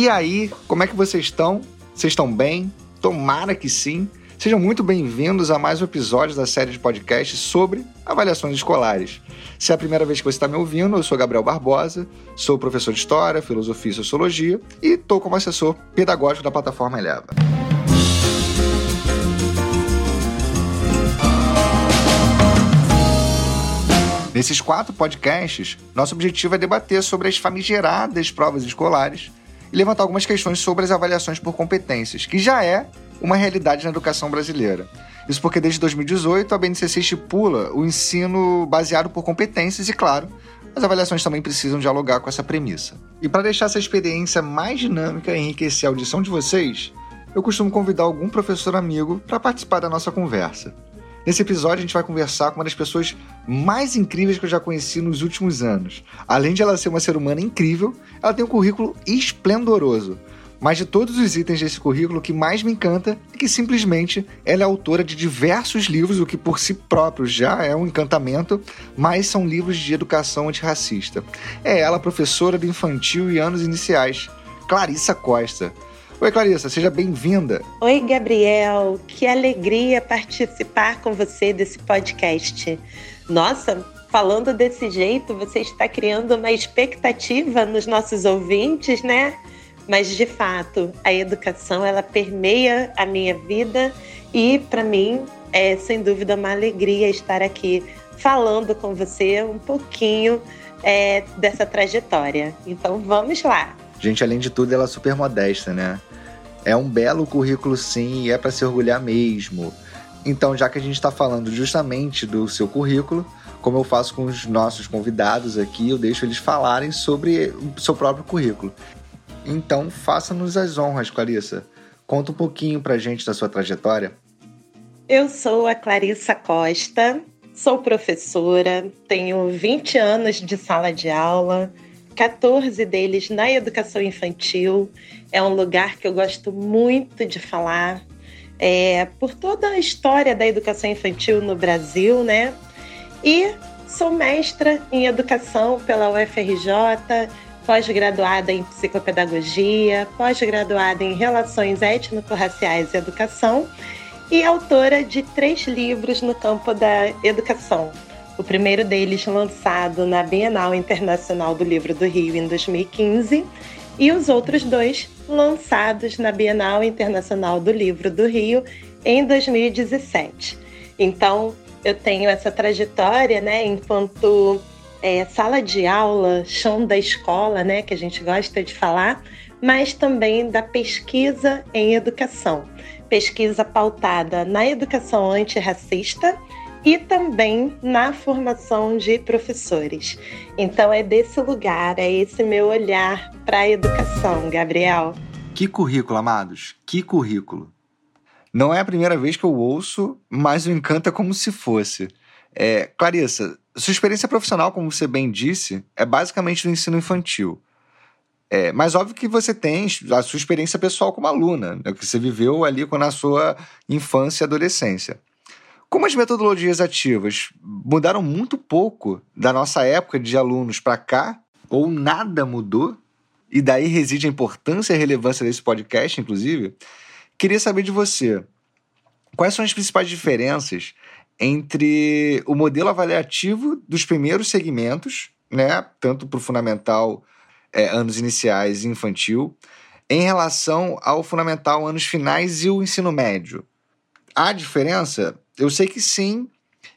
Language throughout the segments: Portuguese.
E aí, como é que vocês estão? Vocês estão bem? Tomara que sim. Sejam muito bem-vindos a mais um episódio da série de podcasts sobre avaliações escolares. Se é a primeira vez que você está me ouvindo, eu sou Gabriel Barbosa, sou professor de História, Filosofia e Sociologia e estou como assessor pedagógico da plataforma Eleva. Nesses quatro podcasts, nosso objetivo é debater sobre as famigeradas provas escolares e levantar algumas questões sobre as avaliações por competências, que já é uma realidade na educação brasileira. Isso porque desde 2018 a BNCC estipula o ensino baseado por competências e, claro, as avaliações também precisam dialogar com essa premissa. E para deixar essa experiência mais dinâmica e enriquecer a audição de vocês, eu costumo convidar algum professor amigo para participar da nossa conversa. Nesse episódio, a gente vai conversar com uma das pessoas mais incríveis que eu já conheci nos últimos anos. Além de ela ser uma ser humana incrível, ela tem um currículo esplendoroso. Mas de todos os itens desse currículo, o que mais me encanta é que simplesmente ela é autora de diversos livros, o que por si próprio já é um encantamento, mas são livros de educação antirracista. É ela, professora do infantil e anos iniciais, Clarissa Costa. Oi, Clarissa, seja bem-vinda. Oi, Gabriel. Que alegria participar com você desse podcast. Nossa, falando desse jeito, você está criando uma expectativa nos nossos ouvintes, né? Mas de fato, a educação ela permeia a minha vida e para mim é sem dúvida uma alegria estar aqui falando com você um pouquinho é, dessa trajetória. Então vamos lá. Gente, além de tudo, ela é super modesta, né? É um belo currículo, sim, e é para se orgulhar mesmo. Então, já que a gente está falando justamente do seu currículo, como eu faço com os nossos convidados aqui, eu deixo eles falarem sobre o seu próprio currículo. Então, faça-nos as honras, Clarissa. Conta um pouquinho pra gente da sua trajetória. Eu sou a Clarissa Costa, sou professora, tenho 20 anos de sala de aula, 14 deles na educação infantil. É um lugar que eu gosto muito de falar, é, por toda a história da educação infantil no Brasil, né? E sou mestra em educação pela UFRJ, pós-graduada em psicopedagogia, pós-graduada em relações étnico-raciais e educação e autora de três livros no campo da educação, o primeiro deles lançado na Bienal Internacional do Livro do Rio em 2015 e os outros dois lançados na Bienal Internacional do Livro do Rio em 2017. Então, eu tenho essa trajetória, né, enquanto é, sala de aula, chão da escola, né, que a gente gosta de falar, mas também da pesquisa em educação. Pesquisa pautada na educação antirracista e também na formação de professores. Então é desse lugar, é esse meu olhar para a educação, Gabriel. Que currículo, amados, que currículo. Não é a primeira vez que eu ouço, mas o encanta como se fosse. É, Clarissa, sua experiência profissional, como você bem disse, é basicamente no ensino infantil. É, mas óbvio que você tem a sua experiência pessoal como aluna, né, que você viveu ali na sua infância e adolescência. Como as metodologias ativas mudaram muito pouco da nossa época de alunos para cá, ou nada mudou, e daí reside a importância e a relevância desse podcast, inclusive, queria saber de você. Quais são as principais diferenças entre o modelo avaliativo dos primeiros segmentos, né, tanto para o fundamental, é, anos iniciais e infantil, em relação ao fundamental, anos finais e o ensino médio? Há diferença? Eu sei que sim,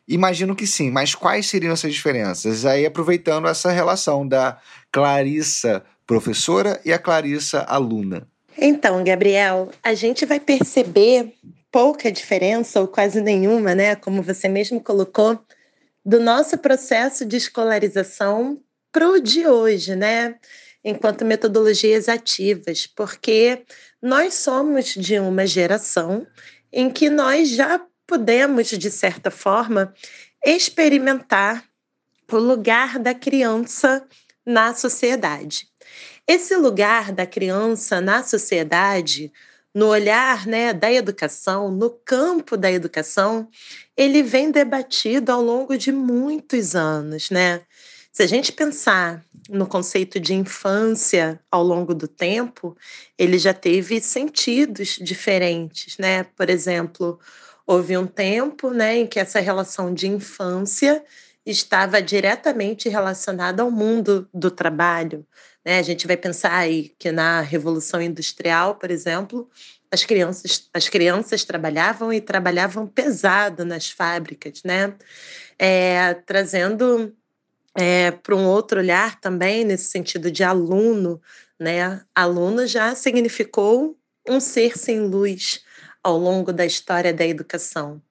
imagino que sim, mas quais seriam essas diferenças? Aí aproveitando essa relação da Clarissa professora e a Clarissa aluna. Então, Gabriel, a gente vai perceber pouca diferença ou quase nenhuma, né, como você mesmo colocou, do nosso processo de escolarização para o de hoje, né? Enquanto metodologias ativas, porque nós somos de uma geração em que nós já podemos, de certa forma, experimentar o lugar da criança na sociedade. Esse lugar da criança na sociedade, no olhar né, da educação, no campo da educação, ele vem debatido ao longo de muitos anos, né? Se a gente pensar no conceito de infância ao longo do tempo, ele já teve sentidos diferentes, né? Por exemplo, houve um tempo, né, em que essa relação de infância estava diretamente relacionada ao mundo do trabalho. Né? A gente vai pensar aí que na Revolução Industrial, por exemplo, as crianças, as crianças trabalhavam e trabalhavam pesado nas fábricas, né? É, trazendo é, para um outro olhar também, nesse sentido de aluno, né? Aluno já significou um ser sem luz ao longo da história da educação.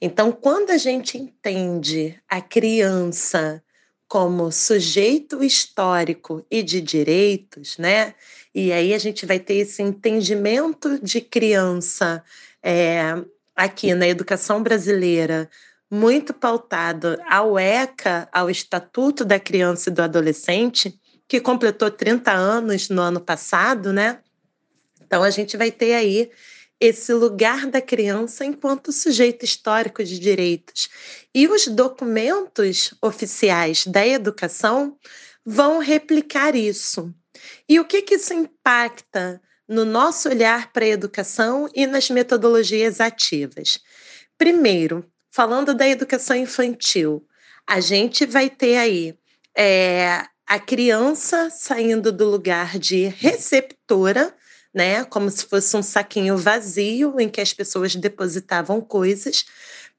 Então, quando a gente entende a criança como sujeito histórico e de direitos, né? E aí a gente vai ter esse entendimento de criança é, aqui na educação brasileira muito pautado ao ECA, ao Estatuto da Criança e do Adolescente, que completou 30 anos no ano passado, né? Então a gente vai ter aí esse lugar da criança enquanto sujeito histórico de direitos. E os documentos oficiais da educação vão replicar isso. E o que, que isso impacta no nosso olhar para a educação e nas metodologias ativas? Primeiro, falando da educação infantil, a gente vai ter aí é, a criança saindo do lugar de receptora né? Como se fosse um saquinho vazio em que as pessoas depositavam coisas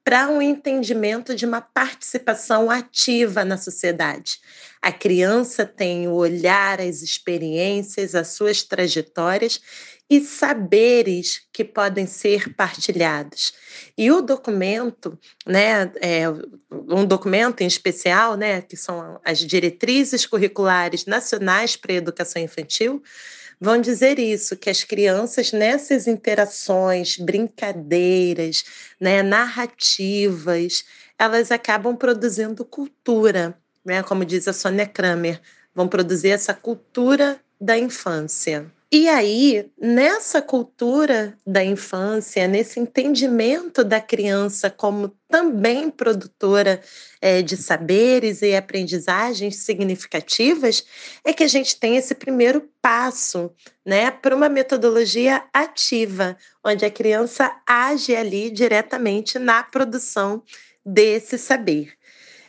para um entendimento de uma participação ativa na sociedade. A criança tem o olhar, as experiências, as suas trajetórias e saberes que podem ser partilhados. E o documento, né, é um documento em especial, né, que são as diretrizes curriculares nacionais para a educação infantil, vão dizer isso, que as crianças nessas interações, brincadeiras, né, narrativas, elas acabam produzindo cultura, né? Como diz a Sônia Kramer, vão produzir essa cultura da infância. E aí, nessa cultura da infância, nesse entendimento da criança como também produtora é, de saberes e aprendizagens significativas, é que a gente tem esse primeiro passo né, para uma metodologia ativa, onde a criança age ali diretamente na produção desse saber.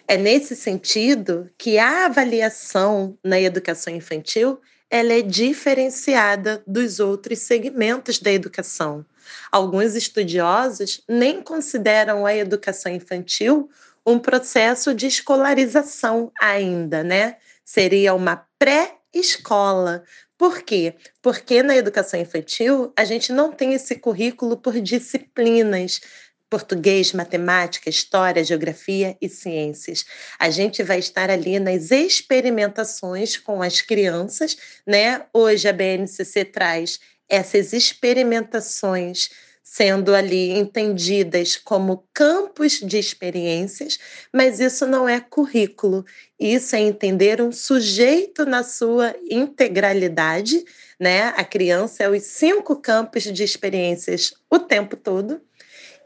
É nesse sentido que a avaliação na educação infantil ela é diferenciada dos outros segmentos da educação. Alguns estudiosos nem consideram a educação infantil um processo de escolarização ainda, né? Seria uma pré-escola. Por quê? Porque na educação infantil a gente não tem esse currículo por disciplinas, português, matemática, história, geografia e ciências. A gente vai estar ali nas experimentações com as crianças, né? Hoje a BNCC traz essas experimentações sendo ali entendidas como campos de experiências, mas isso não é currículo. Isso é entender um sujeito na sua integralidade, né? A criança é os cinco campos de experiências o tempo todo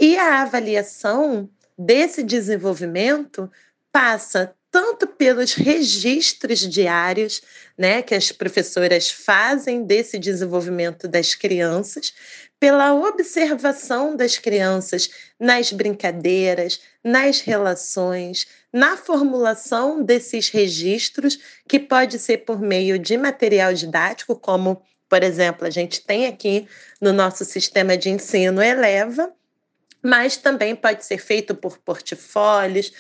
e a avaliação desse desenvolvimento passa tanto pelos registros diários, né, que as professoras fazem desse desenvolvimento das crianças, pela observação das crianças nas brincadeiras, nas relações, na formulação desses registros, que pode ser por meio de material didático, como, por exemplo, a gente tem aqui no nosso sistema de ensino Eleva, mas também pode ser feito por portfólios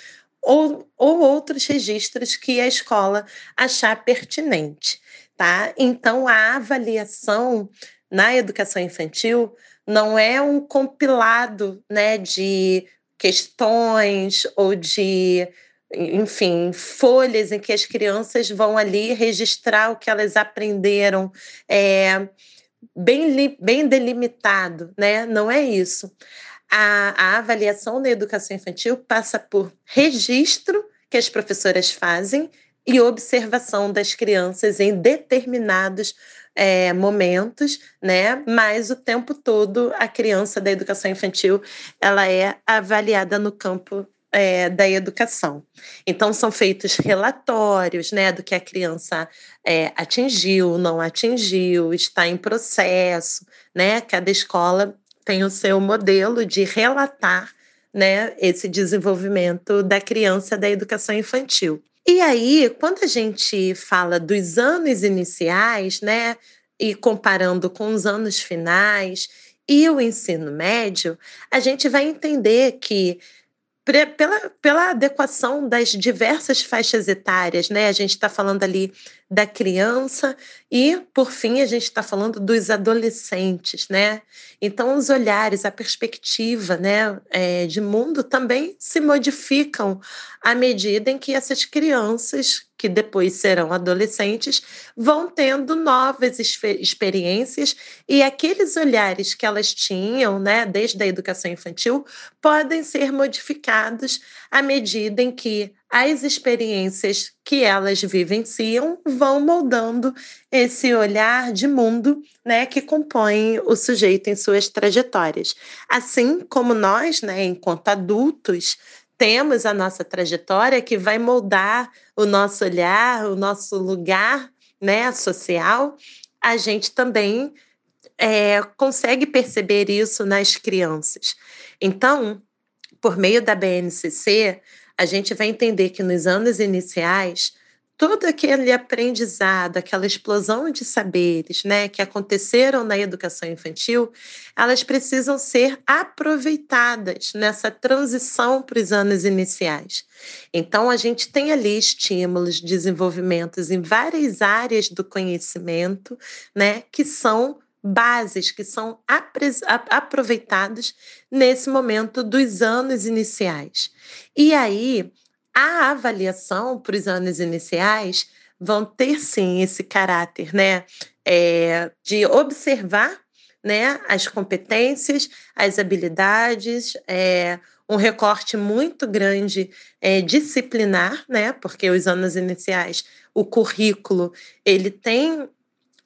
ou, ou outros registros que a escola achar pertinente. Tá? Então, a avaliação na educação infantil não é um compilado né, de questões ou de, enfim, folhas em que as crianças vão ali registrar o que elas aprenderam. É, bem, bem delimitado, né? Não é isso a, a avaliação da educação infantil passa por registro que as professoras fazem e observação das crianças em determinados é, momentos, né? Mas o tempo todo a criança da educação infantil ela é avaliada no campo é, da educação. Então, são feitos relatórios né, do que a criança é, atingiu, não atingiu, está em processo. Né? Cada escola tem o seu modelo de relatar né, esse desenvolvimento da criança da educação infantil. E aí, quando a gente fala dos anos iniciais, né, e comparando com os anos finais e o ensino médio, a gente vai entender que pela, pela adequação das diversas faixas etárias, né? A gente está falando ali da criança e, por fim, a gente está falando dos adolescentes, né? Então, os olhares, a perspectiva, né, é, de mundo também se modificam à medida em que essas crianças que depois serão adolescentes, vão tendo novas experiências e aqueles olhares que elas tinham, né, desde a educação infantil, podem ser modificados à medida em que as experiências que elas vivenciam vão moldando esse olhar de mundo, né, que compõe o sujeito em suas trajetórias. Assim como nós, né, enquanto adultos, temos a nossa trajetória que vai moldar o nosso olhar, o nosso lugar né, social, a gente também é, consegue perceber isso nas crianças. Então, por meio da BNCC, a gente vai entender que nos anos iniciais todo aquele aprendizado, aquela explosão de saberes, né, que aconteceram na educação infantil, elas precisam ser aproveitadas nessa transição para os anos iniciais. Então, a gente tem ali estímulos, desenvolvimentos em várias áreas do conhecimento, né, que são bases que são aproveitadas nesse momento dos anos iniciais. E aí, a avaliação para os anos iniciais vão ter sim esse caráter, né, é, de observar, né, as competências, as habilidades, é, um recorte muito grande é, disciplinar, né, porque os anos iniciais, o currículo, ele tem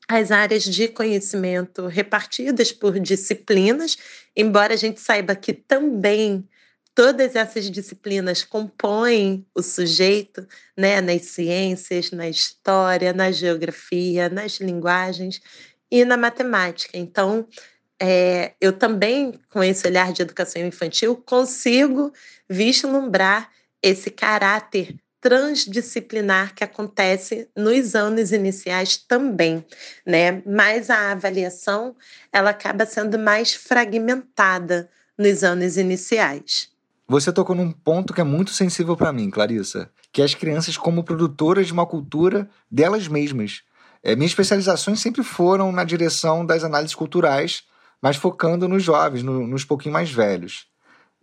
as áreas de conhecimento repartidas por disciplinas, embora a gente saiba que também todas essas disciplinas compõem o sujeito, né, nas ciências, na história, na geografia, nas linguagens e na matemática. Então, é, eu também, com esse olhar de educação infantil, consigo vislumbrar esse caráter transdisciplinar que acontece nos anos iniciais também, né? Mas a avaliação ela acaba sendo mais fragmentada nos anos iniciais. Você tocou num ponto que é muito sensível para mim, Clarissa, que é as crianças como produtoras de uma cultura delas mesmas. É, minhas especializações sempre foram na direção das análises culturais, mas focando nos jovens, no, nos pouquinho mais velhos.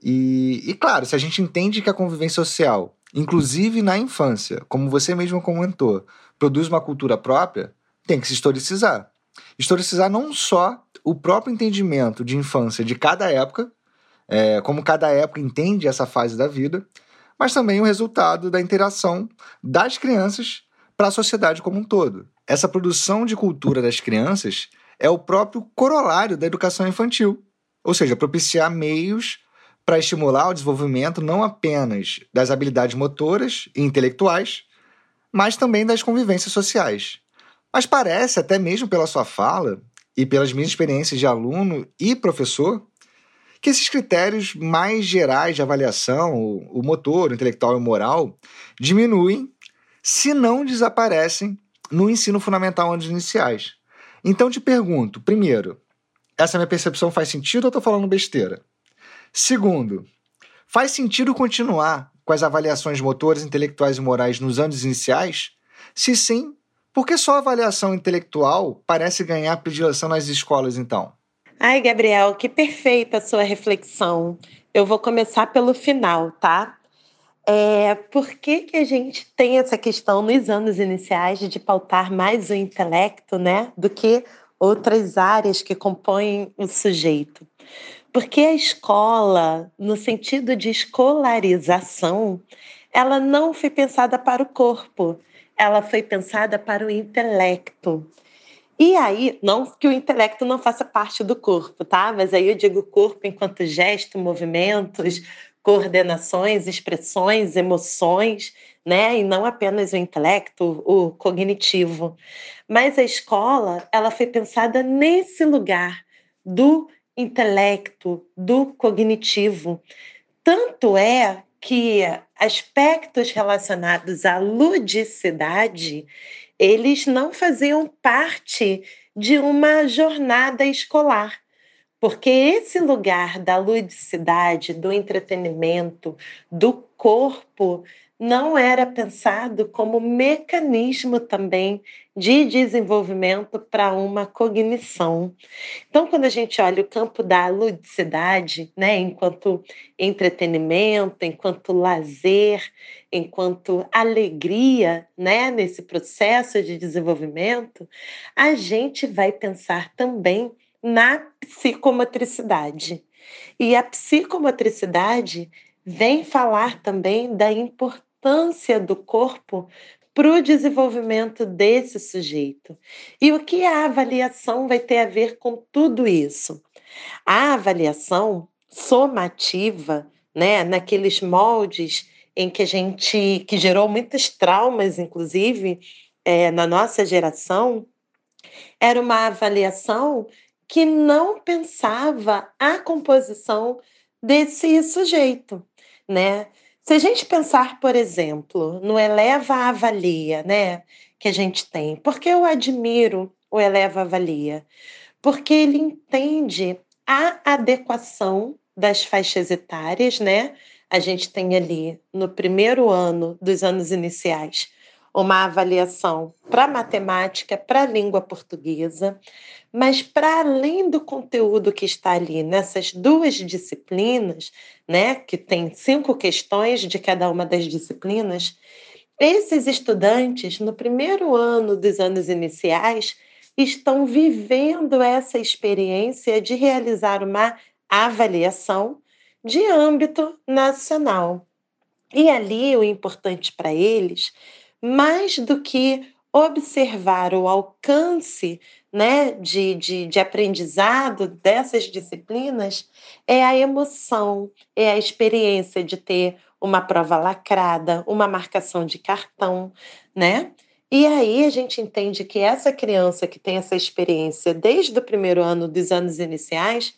E, e, claro, se a gente entende que a convivência social, inclusive na infância, como você mesmo comentou, produz uma cultura própria, tem que se historicizar. Historicizar não só o próprio entendimento de infância de cada época, é, como cada época entende essa fase da vida, mas também o resultado da interação das crianças para a sociedade como um todo. Essa produção de cultura das crianças é o próprio corolário da educação infantil, ou seja, propiciar meios para estimular o desenvolvimento não apenas das habilidades motoras e intelectuais, mas também das convivências sociais. Mas parece, até mesmo pela sua fala e pelas minhas experiências de aluno e professor, que esses critérios mais gerais de avaliação, o motor, o intelectual e o moral, diminuem, se não desaparecem, no ensino fundamental anos iniciais. Então te pergunto, primeiro, essa minha percepção faz sentido ou estou falando besteira? Segundo, faz sentido continuar com as avaliações motoras, intelectuais e morais nos anos iniciais? Se sim, por que só a avaliação intelectual parece ganhar predileção nas escolas então? Ai, Gabriel, que perfeita a sua reflexão. Eu vou começar pelo final, tá? É, por que, que a gente tem essa questão nos anos iniciais de pautar mais o intelecto, né, do que outras áreas que compõem o sujeito? Porque a escola, no sentido de escolarização, ela não foi pensada para o corpo, ela foi pensada para o intelecto. E aí, não que o intelecto não faça parte do corpo, tá? Mas aí eu digo corpo enquanto gesto, movimentos, coordenações, expressões, emoções, né? E não apenas o intelecto, o cognitivo. Mas a escola, ela foi pensada nesse lugar do intelecto, do cognitivo. Tanto é que aspectos relacionados à ludicidade, eles não faziam parte de uma jornada escolar. Porque esse lugar da ludicidade, do entretenimento, do corpo, não era pensado como mecanismo também de desenvolvimento para uma cognição. Então, quando a gente olha o campo da ludicidade, né, enquanto entretenimento, enquanto lazer, enquanto alegria, né, nesse processo de desenvolvimento, a gente vai pensar também na psicomotricidade. E a psicomotricidade vem falar também da importância importância do corpo para o desenvolvimento desse sujeito. E o que a avaliação vai ter a ver com tudo isso? A avaliação somativa, né, naqueles moldes em que a gente, que gerou muitos traumas, inclusive, é, na nossa geração, era uma avaliação que não pensava a composição desse sujeito, né? Se a gente pensar, por exemplo, no eleva avalia, né, que a gente tem, porque eu admiro o eleva avalia, porque ele entende a adequação das faixas etárias, né? A gente tem ali no primeiro ano dos anos iniciais uma avaliação para matemática, para a língua portuguesa, mas para além do conteúdo que está ali nessas duas disciplinas, né, que tem cinco questões de cada uma das disciplinas, esses estudantes, no primeiro ano dos anos iniciais, estão vivendo essa experiência de realizar uma avaliação de âmbito nacional. E ali o importante para eles mais do que observar o alcance né, de, de, de, aprendizado dessas disciplinas é a emoção, é a experiência de ter uma prova lacrada, uma marcação de cartão, né? E aí a gente entende que essa criança que tem essa experiência desde o primeiro ano dos anos iniciais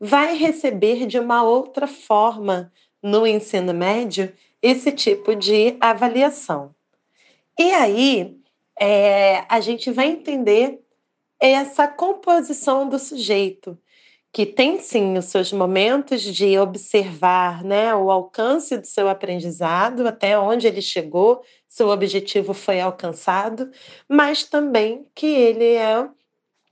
vai receber de uma outra forma no ensino médio esse tipo de avaliação. E aí é, a gente vai entender essa composição do sujeito, que tem sim os seus momentos de observar né, o alcance do seu aprendizado, até onde ele chegou, seu objetivo foi alcançado, mas também que ele é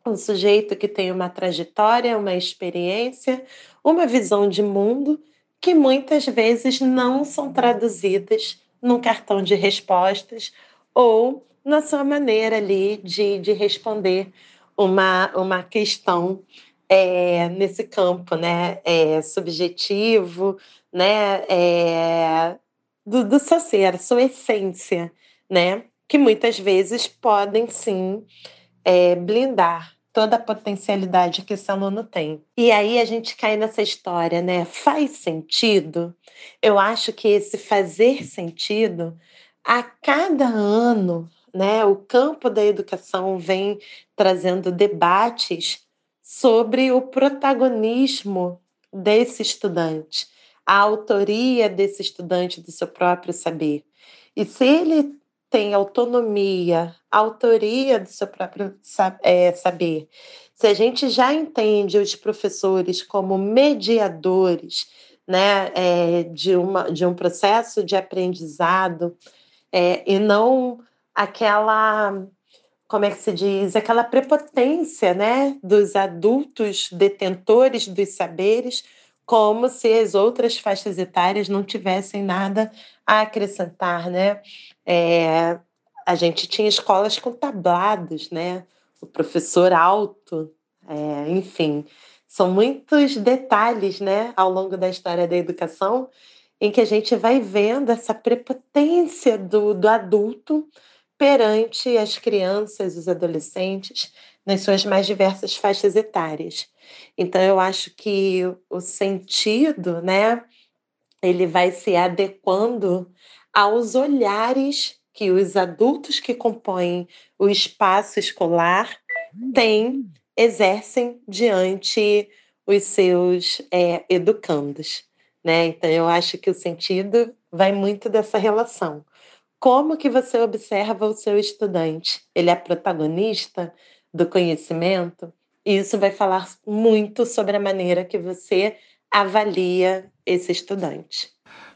um sujeito que tem uma trajetória, uma experiência, uma visão de mundo que muitas vezes não são traduzidas num cartão de respostas ou na sua maneira ali de, de responder uma, uma questão é, nesse campo, né, é, subjetivo, né, é, do, do seu ser, sua essência, né, que muitas vezes podem sim é, blindar toda a potencialidade que esse aluno tem. E aí a gente cai nessa história, né? Faz sentido? Eu acho que esse fazer sentido a cada ano, né, o campo da educação vem trazendo debates sobre o protagonismo desse estudante, a autoria desse estudante do seu próprio saber. E se ele tem autonomia, autoria do seu próprio é, saber, se a gente já entende os professores como mediadores né, é, de, uma, de um processo de aprendizado, é, e não aquela, como é que se diz, aquela prepotência né, dos adultos detentores dos saberes, como se as outras faixas etárias não tivessem nada a acrescentar. Né? É, a gente tinha escolas com tablados, né? o professor alto, é, enfim, são muitos detalhes né, ao longo da história da educação em que a gente vai vendo essa prepotência do, do adulto perante as crianças, os adolescentes, nas suas mais diversas faixas etárias. Então, eu acho que o sentido, né, ele vai se adequando aos olhares que os adultos que compõem o espaço escolar têm, exercem diante os seus é, educandos. Né? Então, eu acho que o sentido vai muito dessa relação. Como que você observa o seu estudante? Ele é protagonista do conhecimento? E isso vai falar muito sobre a maneira que você avalia esse estudante.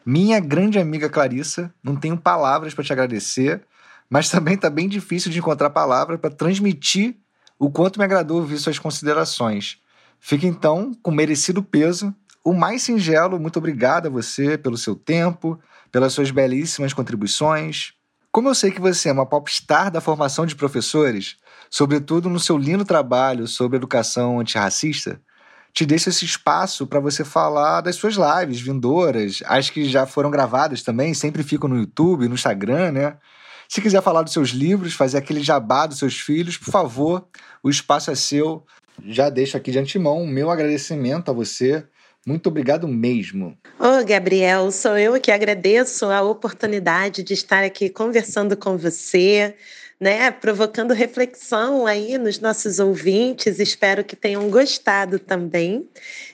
Minha grande amiga Clarissa, não tenho palavras para te agradecer, mas também está bem difícil de encontrar palavras para transmitir o quanto me agradou ouvir suas considerações. Fica então com merecido peso. O mais singelo, muito obrigado a você pelo seu tempo, pelas suas belíssimas contribuições. Como eu sei que você é uma popstar da formação de professores, sobretudo no seu lindo trabalho sobre educação antirracista, te deixo esse espaço para você falar das suas lives vindouras, as que já foram gravadas também, sempre ficam no YouTube, no Instagram, né? Se quiser falar dos seus livros, fazer aquele jabá dos seus filhos, por favor, o espaço é seu. Já deixo aqui de antemão o meu agradecimento a você. Muito obrigado mesmo. Ô, Gabriel, sou eu que agradeço a oportunidade de estar aqui conversando com você né, provocando reflexão aí nos nossos ouvintes. Espero que tenham gostado também.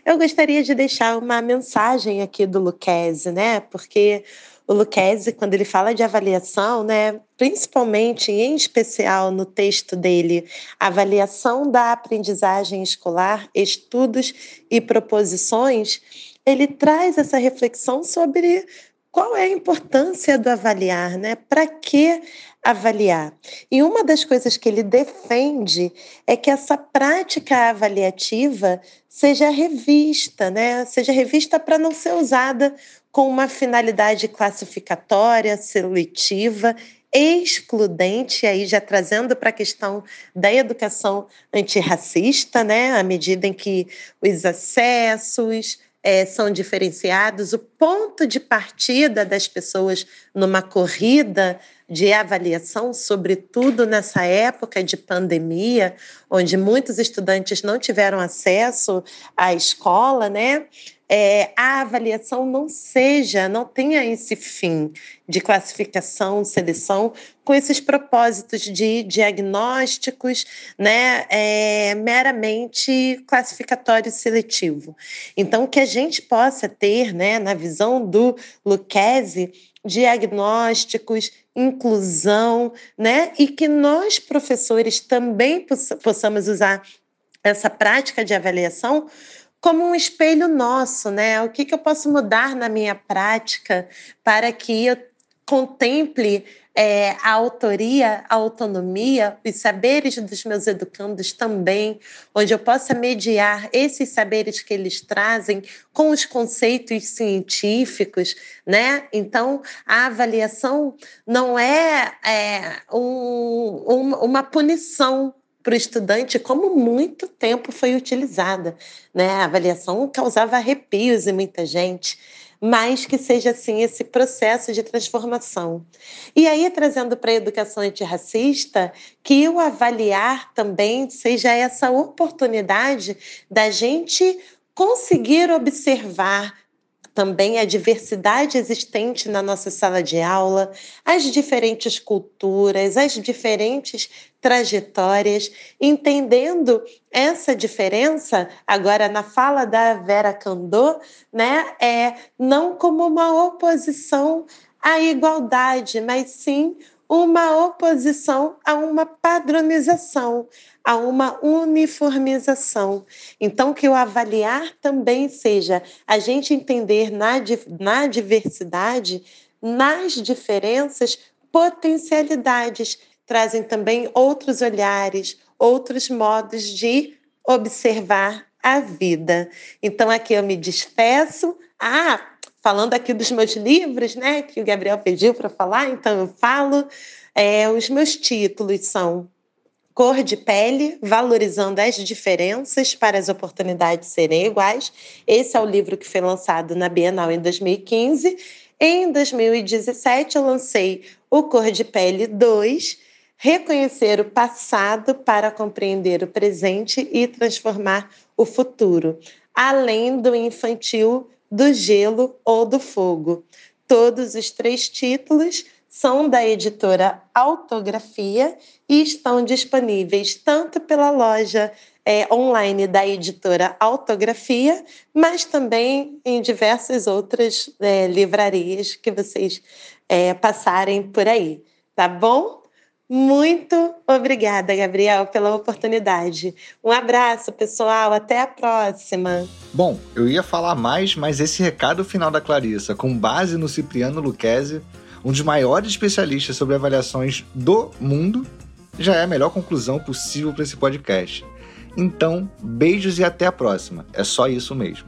Eu gostaria de deixar uma mensagem aqui do Luquezzi, né? Porque o Luquezzi, quando ele fala de avaliação, né, principalmente em especial no texto dele, avaliação da aprendizagem escolar, estudos e proposições, ele traz essa reflexão sobre qual é a importância do avaliar, né? Para que avaliar? E uma das coisas que ele defende é que essa prática avaliativa seja revista, né? Seja revista para não ser usada com uma finalidade classificatória, seletiva excludente, aí já trazendo para a questão da educação antirracista, né, à medida em que os acessos, é, são diferenciados, o ponto de partida das pessoas numa corrida de avaliação, sobretudo nessa época de pandemia, onde muitos estudantes não tiveram acesso à escola, né? É, a avaliação não seja, não tenha esse fim de classificação, seleção, com esses propósitos de diagnósticos, né, é, meramente classificatório e seletivo. Então, que a gente possa ter, né, na visão do Lucchesi, diagnósticos, inclusão, né, e que nós, professores, também possamos usar essa prática de avaliação como um espelho nosso, né? O que, que eu posso mudar na minha prática para que eu contemple é, a autoria, a autonomia, os saberes dos meus educandos também, onde eu possa mediar esses saberes que eles trazem com os conceitos científicos, né? Então, a avaliação não é, é um, um, uma punição para o estudante como muito tempo foi utilizada. Né? A avaliação causava arrepios em muita gente, mas que seja assim esse processo de transformação. E aí, trazendo para a educação antirracista, que o avaliar também seja essa oportunidade da gente conseguir observar também a diversidade existente na nossa sala de aula, as diferentes culturas, as diferentes trajetórias, entendendo essa diferença, agora na fala da Vera Candô, né, é não como uma oposição à igualdade, mas sim uma oposição a uma padronização, a uma uniformização. Então, que o avaliar também seja a gente entender na, na diversidade, nas diferenças, potencialidades, trazem também outros olhares, outros modos de observar a vida. Então, aqui eu me despeço. Ah, falando aqui dos meus livros, né, que o Gabriel pediu para falar, então eu falo. É, os meus títulos são Cor de Pele, Valorizando as Diferenças para as Oportunidades Serem Iguais. Esse é o livro que foi lançado na Bienal em 2015. Em 2017, eu lancei o Cor de Pele 2, Reconhecer o passado para compreender o presente e transformar o futuro, além do infantil do Gelo ou do Fogo. Todos os três títulos são da editora Autografia e estão disponíveis tanto pela loja é, online da editora Autografia, mas também em diversas outras é, livrarias que vocês é, passarem por aí, tá bom? Muito obrigada, Gabriel, pela oportunidade. Um abraço, pessoal. Até a próxima. Bom, eu ia falar mais, mas esse recado final da Clarissa, com base no Cipriano Luquezzi, um dos maiores especialistas sobre avaliações do mundo, já é a melhor conclusão possível para esse podcast. Então, beijos e até a próxima. É só isso mesmo.